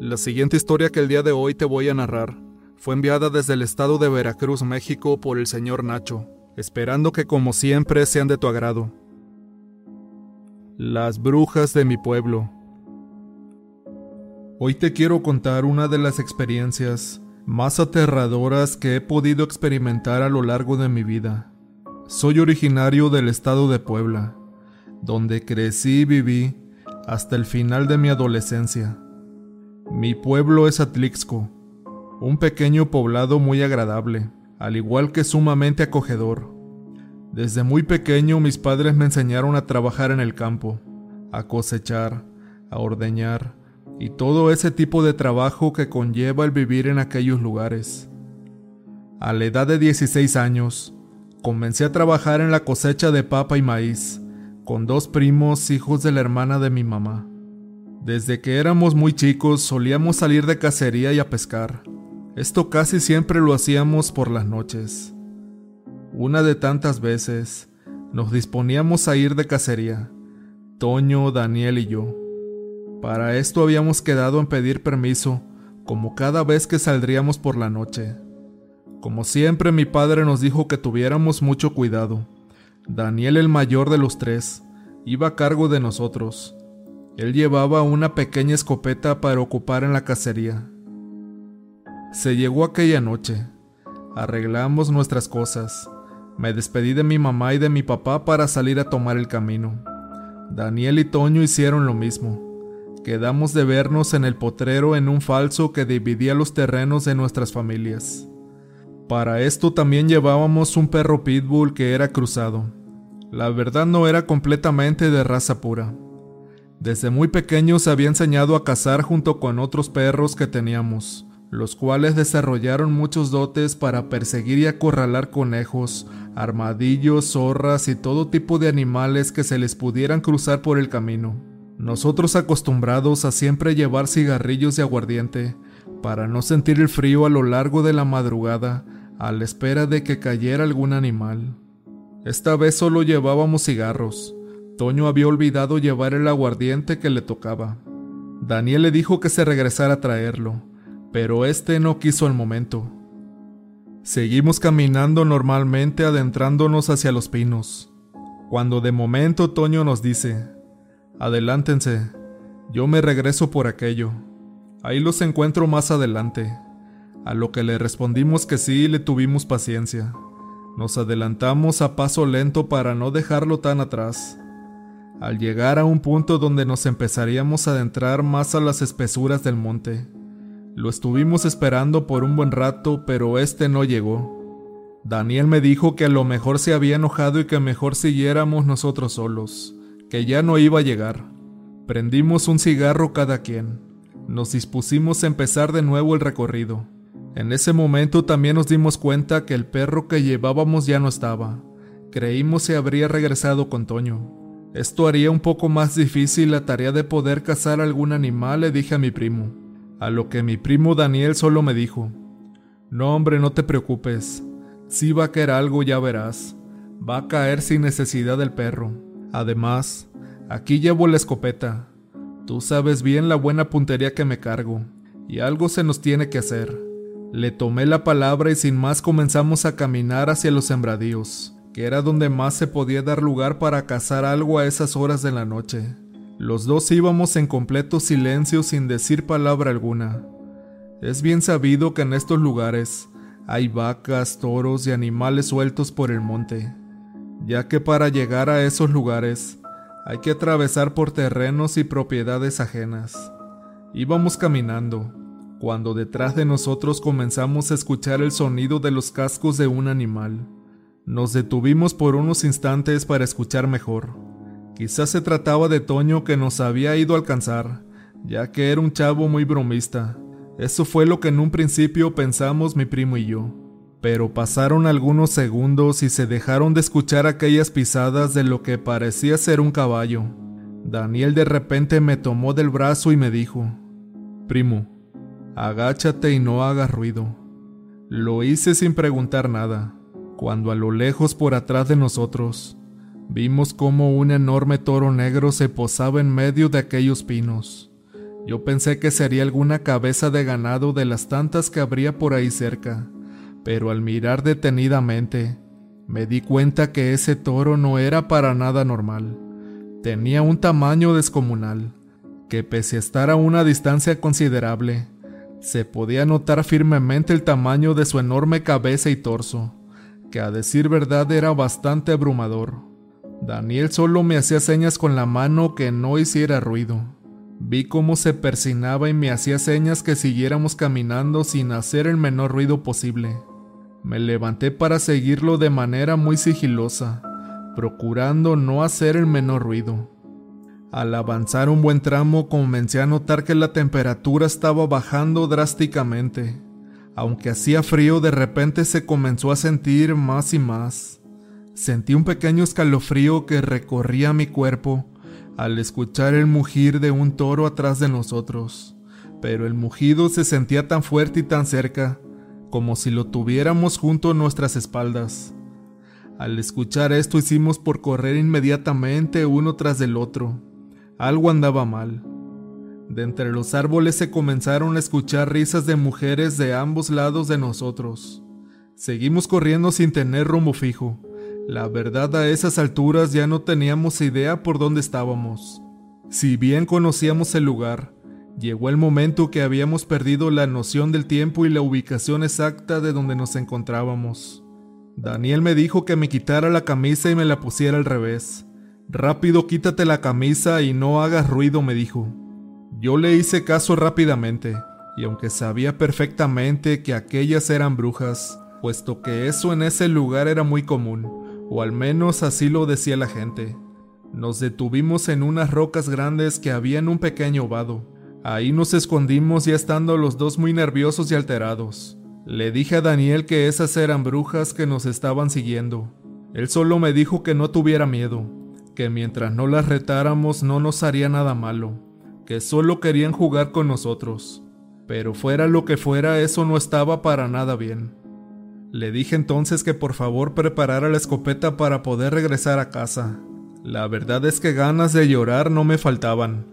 La siguiente historia que el día de hoy te voy a narrar fue enviada desde el estado de Veracruz, México, por el señor Nacho, esperando que como siempre sean de tu agrado. Las brujas de mi pueblo. Hoy te quiero contar una de las experiencias más aterradoras que he podido experimentar a lo largo de mi vida. Soy originario del estado de Puebla, donde crecí y viví hasta el final de mi adolescencia. Mi pueblo es Atlixco, un pequeño poblado muy agradable, al igual que sumamente acogedor. Desde muy pequeño mis padres me enseñaron a trabajar en el campo, a cosechar, a ordeñar y todo ese tipo de trabajo que conlleva el vivir en aquellos lugares. A la edad de 16 años, comencé a trabajar en la cosecha de papa y maíz, con dos primos hijos de la hermana de mi mamá. Desde que éramos muy chicos solíamos salir de cacería y a pescar. Esto casi siempre lo hacíamos por las noches. Una de tantas veces nos disponíamos a ir de cacería, Toño, Daniel y yo. Para esto habíamos quedado en pedir permiso, como cada vez que saldríamos por la noche. Como siempre mi padre nos dijo que tuviéramos mucho cuidado, Daniel, el mayor de los tres, iba a cargo de nosotros. Él llevaba una pequeña escopeta para ocupar en la cacería. Se llegó aquella noche. Arreglamos nuestras cosas. Me despedí de mi mamá y de mi papá para salir a tomar el camino. Daniel y Toño hicieron lo mismo. Quedamos de vernos en el potrero en un falso que dividía los terrenos de nuestras familias. Para esto también llevábamos un perro pitbull que era cruzado. La verdad no era completamente de raza pura. Desde muy pequeño se había enseñado a cazar junto con otros perros que teníamos, los cuales desarrollaron muchos dotes para perseguir y acorralar conejos, armadillos, zorras y todo tipo de animales que se les pudieran cruzar por el camino. Nosotros acostumbrados a siempre llevar cigarrillos de aguardiente, para no sentir el frío a lo largo de la madrugada, a la espera de que cayera algún animal. Esta vez solo llevábamos cigarros. Toño había olvidado llevar el aguardiente que le tocaba. Daniel le dijo que se regresara a traerlo, pero este no quiso al momento. Seguimos caminando normalmente adentrándonos hacia los pinos, cuando de momento Toño nos dice, Adelántense, yo me regreso por aquello. Ahí los encuentro más adelante. A lo que le respondimos que sí y le tuvimos paciencia. Nos adelantamos a paso lento para no dejarlo tan atrás. Al llegar a un punto donde nos empezaríamos a adentrar más a las espesuras del monte, lo estuvimos esperando por un buen rato, pero este no llegó. Daniel me dijo que a lo mejor se había enojado y que mejor siguiéramos nosotros solos, que ya no iba a llegar. Prendimos un cigarro cada quien. Nos dispusimos a empezar de nuevo el recorrido. En ese momento también nos dimos cuenta que el perro que llevábamos ya no estaba. Creímos se habría regresado con Toño. Esto haría un poco más difícil la tarea de poder cazar algún animal, le dije a mi primo. A lo que mi primo Daniel solo me dijo, No hombre, no te preocupes. Si va a caer algo ya verás. Va a caer sin necesidad del perro. Además, aquí llevo la escopeta. Tú sabes bien la buena puntería que me cargo, y algo se nos tiene que hacer. Le tomé la palabra y sin más comenzamos a caminar hacia los sembradíos, que era donde más se podía dar lugar para cazar algo a esas horas de la noche. Los dos íbamos en completo silencio sin decir palabra alguna. Es bien sabido que en estos lugares hay vacas, toros y animales sueltos por el monte, ya que para llegar a esos lugares hay que atravesar por terrenos y propiedades ajenas. Íbamos caminando, cuando detrás de nosotros comenzamos a escuchar el sonido de los cascos de un animal. Nos detuvimos por unos instantes para escuchar mejor. Quizás se trataba de Toño que nos había ido a alcanzar, ya que era un chavo muy bromista. Eso fue lo que en un principio pensamos mi primo y yo. Pero pasaron algunos segundos y se dejaron de escuchar aquellas pisadas de lo que parecía ser un caballo. Daniel de repente me tomó del brazo y me dijo, Primo, Agáchate y no hagas ruido. Lo hice sin preguntar nada, cuando a lo lejos por atrás de nosotros vimos como un enorme toro negro se posaba en medio de aquellos pinos. Yo pensé que sería alguna cabeza de ganado de las tantas que habría por ahí cerca, pero al mirar detenidamente, me di cuenta que ese toro no era para nada normal. Tenía un tamaño descomunal, que pese a estar a una distancia considerable, se podía notar firmemente el tamaño de su enorme cabeza y torso, que a decir verdad era bastante abrumador. Daniel solo me hacía señas con la mano que no hiciera ruido. Vi cómo se persinaba y me hacía señas que siguiéramos caminando sin hacer el menor ruido posible. Me levanté para seguirlo de manera muy sigilosa, procurando no hacer el menor ruido. Al avanzar un buen tramo comencé a notar que la temperatura estaba bajando drásticamente. Aunque hacía frío, de repente se comenzó a sentir más y más. Sentí un pequeño escalofrío que recorría mi cuerpo al escuchar el mugir de un toro atrás de nosotros, pero el mugido se sentía tan fuerte y tan cerca como si lo tuviéramos junto a nuestras espaldas. Al escuchar esto hicimos por correr inmediatamente uno tras del otro. Algo andaba mal. De entre los árboles se comenzaron a escuchar risas de mujeres de ambos lados de nosotros. Seguimos corriendo sin tener rumbo fijo. La verdad a esas alturas ya no teníamos idea por dónde estábamos. Si bien conocíamos el lugar, Llegó el momento que habíamos perdido la noción del tiempo y la ubicación exacta de donde nos encontrábamos. Daniel me dijo que me quitara la camisa y me la pusiera al revés. Rápido quítate la camisa y no hagas ruido, me dijo. Yo le hice caso rápidamente, y aunque sabía perfectamente que aquellas eran brujas, puesto que eso en ese lugar era muy común, o al menos así lo decía la gente, nos detuvimos en unas rocas grandes que había en un pequeño vado. Ahí nos escondimos ya estando los dos muy nerviosos y alterados. Le dije a Daniel que esas eran brujas que nos estaban siguiendo. Él solo me dijo que no tuviera miedo, que mientras no las retáramos no nos haría nada malo, que solo querían jugar con nosotros. Pero fuera lo que fuera, eso no estaba para nada bien. Le dije entonces que por favor preparara la escopeta para poder regresar a casa. La verdad es que ganas de llorar no me faltaban.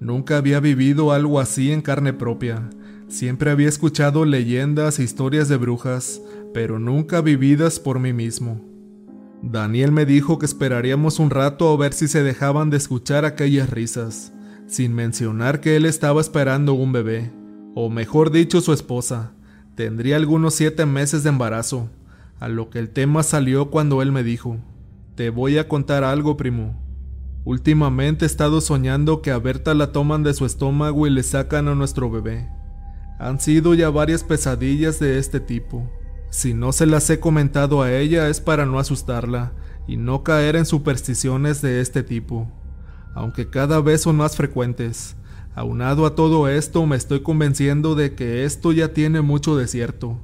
Nunca había vivido algo así en carne propia. Siempre había escuchado leyendas e historias de brujas, pero nunca vividas por mí mismo. Daniel me dijo que esperaríamos un rato a ver si se dejaban de escuchar aquellas risas, sin mencionar que él estaba esperando un bebé, o mejor dicho su esposa. Tendría algunos siete meses de embarazo, a lo que el tema salió cuando él me dijo, Te voy a contar algo, primo. Últimamente he estado soñando que a Berta la toman de su estómago y le sacan a nuestro bebé. Han sido ya varias pesadillas de este tipo. Si no se las he comentado a ella es para no asustarla y no caer en supersticiones de este tipo, aunque cada vez son más frecuentes. Aunado a todo esto, me estoy convenciendo de que esto ya tiene mucho desierto,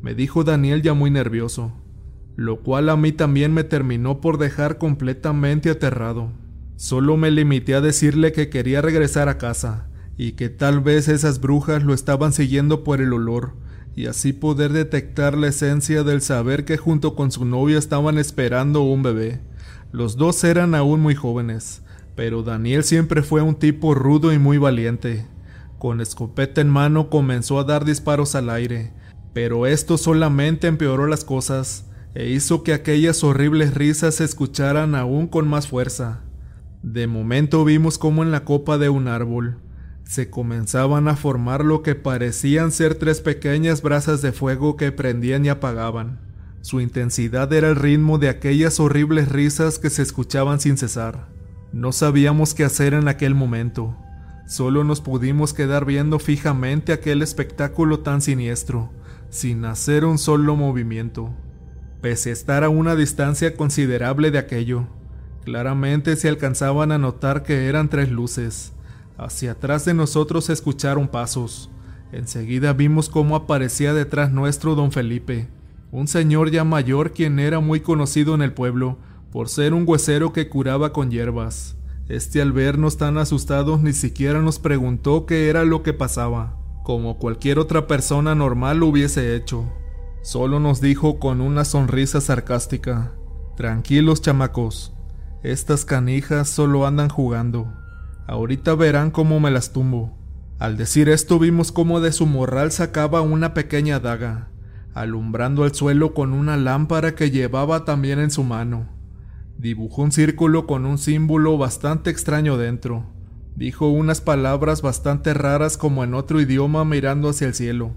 me dijo Daniel ya muy nervioso, lo cual a mí también me terminó por dejar completamente aterrado. Solo me limité a decirle que quería regresar a casa y que tal vez esas brujas lo estaban siguiendo por el olor y así poder detectar la esencia del saber que junto con su novia estaban esperando un bebé. Los dos eran aún muy jóvenes, pero Daniel siempre fue un tipo rudo y muy valiente. Con escopeta en mano comenzó a dar disparos al aire, pero esto solamente empeoró las cosas e hizo que aquellas horribles risas se escucharan aún con más fuerza. De momento vimos cómo en la copa de un árbol se comenzaban a formar lo que parecían ser tres pequeñas brasas de fuego que prendían y apagaban. Su intensidad era el ritmo de aquellas horribles risas que se escuchaban sin cesar. No sabíamos qué hacer en aquel momento. Solo nos pudimos quedar viendo fijamente aquel espectáculo tan siniestro, sin hacer un solo movimiento. Pese a estar a una distancia considerable de aquello, Claramente se alcanzaban a notar que eran tres luces. Hacia atrás de nosotros se escucharon pasos. Enseguida vimos cómo aparecía detrás nuestro don Felipe, un señor ya mayor quien era muy conocido en el pueblo por ser un huesero que curaba con hierbas. Este al vernos tan asustados ni siquiera nos preguntó qué era lo que pasaba, como cualquier otra persona normal lo hubiese hecho. Solo nos dijo con una sonrisa sarcástica, Tranquilos chamacos, estas canijas solo andan jugando. Ahorita verán cómo me las tumbo. Al decir esto vimos cómo de su morral sacaba una pequeña daga, alumbrando el suelo con una lámpara que llevaba también en su mano. Dibujó un círculo con un símbolo bastante extraño dentro. Dijo unas palabras bastante raras como en otro idioma mirando hacia el cielo,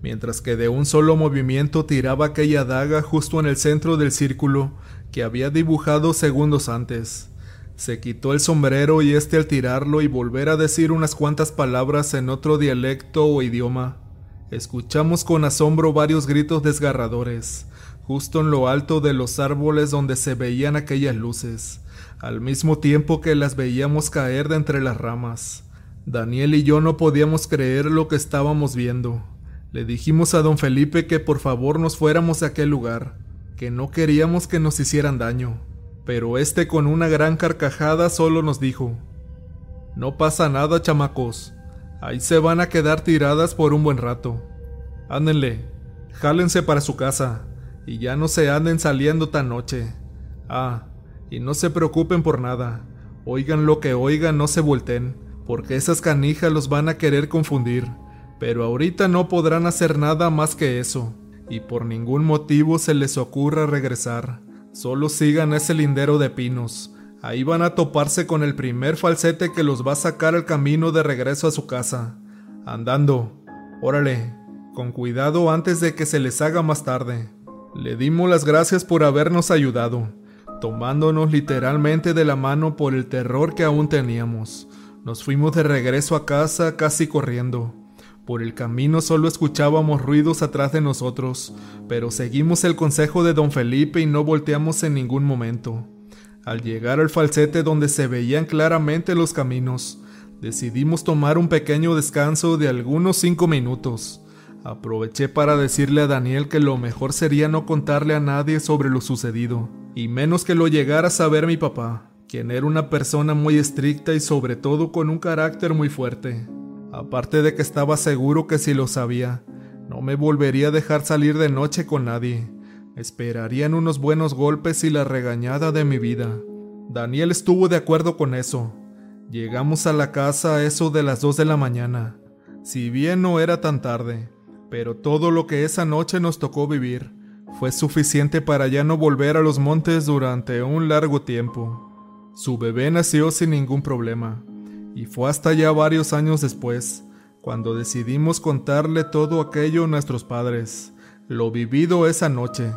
mientras que de un solo movimiento tiraba aquella daga justo en el centro del círculo que había dibujado segundos antes. Se quitó el sombrero y este al tirarlo y volver a decir unas cuantas palabras en otro dialecto o idioma. Escuchamos con asombro varios gritos desgarradores, justo en lo alto de los árboles donde se veían aquellas luces, al mismo tiempo que las veíamos caer de entre las ramas. Daniel y yo no podíamos creer lo que estábamos viendo. Le dijimos a don Felipe que por favor nos fuéramos a aquel lugar, que no queríamos que nos hicieran daño pero este con una gran carcajada solo nos dijo, No pasa nada, chamacos, ahí se van a quedar tiradas por un buen rato. Ándenle, jálense para su casa, y ya no se anden saliendo tan noche. Ah, y no se preocupen por nada, oigan lo que oigan, no se volteen, porque esas canijas los van a querer confundir, pero ahorita no podrán hacer nada más que eso, y por ningún motivo se les ocurra regresar. Solo sigan ese lindero de pinos. Ahí van a toparse con el primer falsete que los va a sacar al camino de regreso a su casa. Andando. Órale, con cuidado antes de que se les haga más tarde. Le dimos las gracias por habernos ayudado, tomándonos literalmente de la mano por el terror que aún teníamos. Nos fuimos de regreso a casa casi corriendo. Por el camino solo escuchábamos ruidos atrás de nosotros, pero seguimos el consejo de don Felipe y no volteamos en ningún momento. Al llegar al falsete donde se veían claramente los caminos, decidimos tomar un pequeño descanso de algunos cinco minutos. Aproveché para decirle a Daniel que lo mejor sería no contarle a nadie sobre lo sucedido, y menos que lo llegara a saber mi papá, quien era una persona muy estricta y sobre todo con un carácter muy fuerte. Aparte de que estaba seguro que si lo sabía, no me volvería a dejar salir de noche con nadie. Esperarían unos buenos golpes y la regañada de mi vida. Daniel estuvo de acuerdo con eso. Llegamos a la casa a eso de las dos de la mañana. Si bien no era tan tarde, pero todo lo que esa noche nos tocó vivir fue suficiente para ya no volver a los montes durante un largo tiempo. Su bebé nació sin ningún problema. Y fue hasta ya varios años después, cuando decidimos contarle todo aquello a nuestros padres, lo vivido esa noche,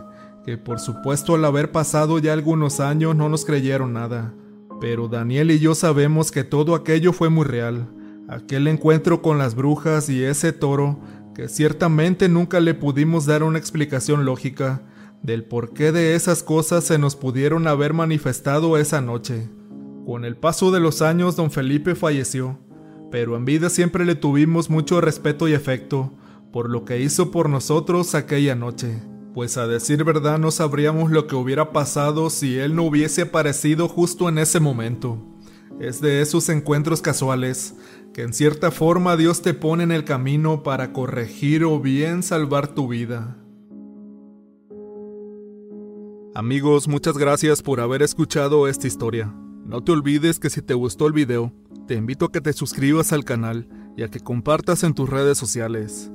que por supuesto al haber pasado ya algunos años no nos creyeron nada. Pero Daniel y yo sabemos que todo aquello fue muy real, aquel encuentro con las brujas y ese toro, que ciertamente nunca le pudimos dar una explicación lógica del por qué de esas cosas se nos pudieron haber manifestado esa noche. Con el paso de los años, don Felipe falleció, pero en vida siempre le tuvimos mucho respeto y afecto por lo que hizo por nosotros aquella noche, pues a decir verdad no sabríamos lo que hubiera pasado si él no hubiese aparecido justo en ese momento. Es de esos encuentros casuales que en cierta forma Dios te pone en el camino para corregir o bien salvar tu vida. Amigos, muchas gracias por haber escuchado esta historia. No te olvides que si te gustó el video, te invito a que te suscribas al canal y a que compartas en tus redes sociales.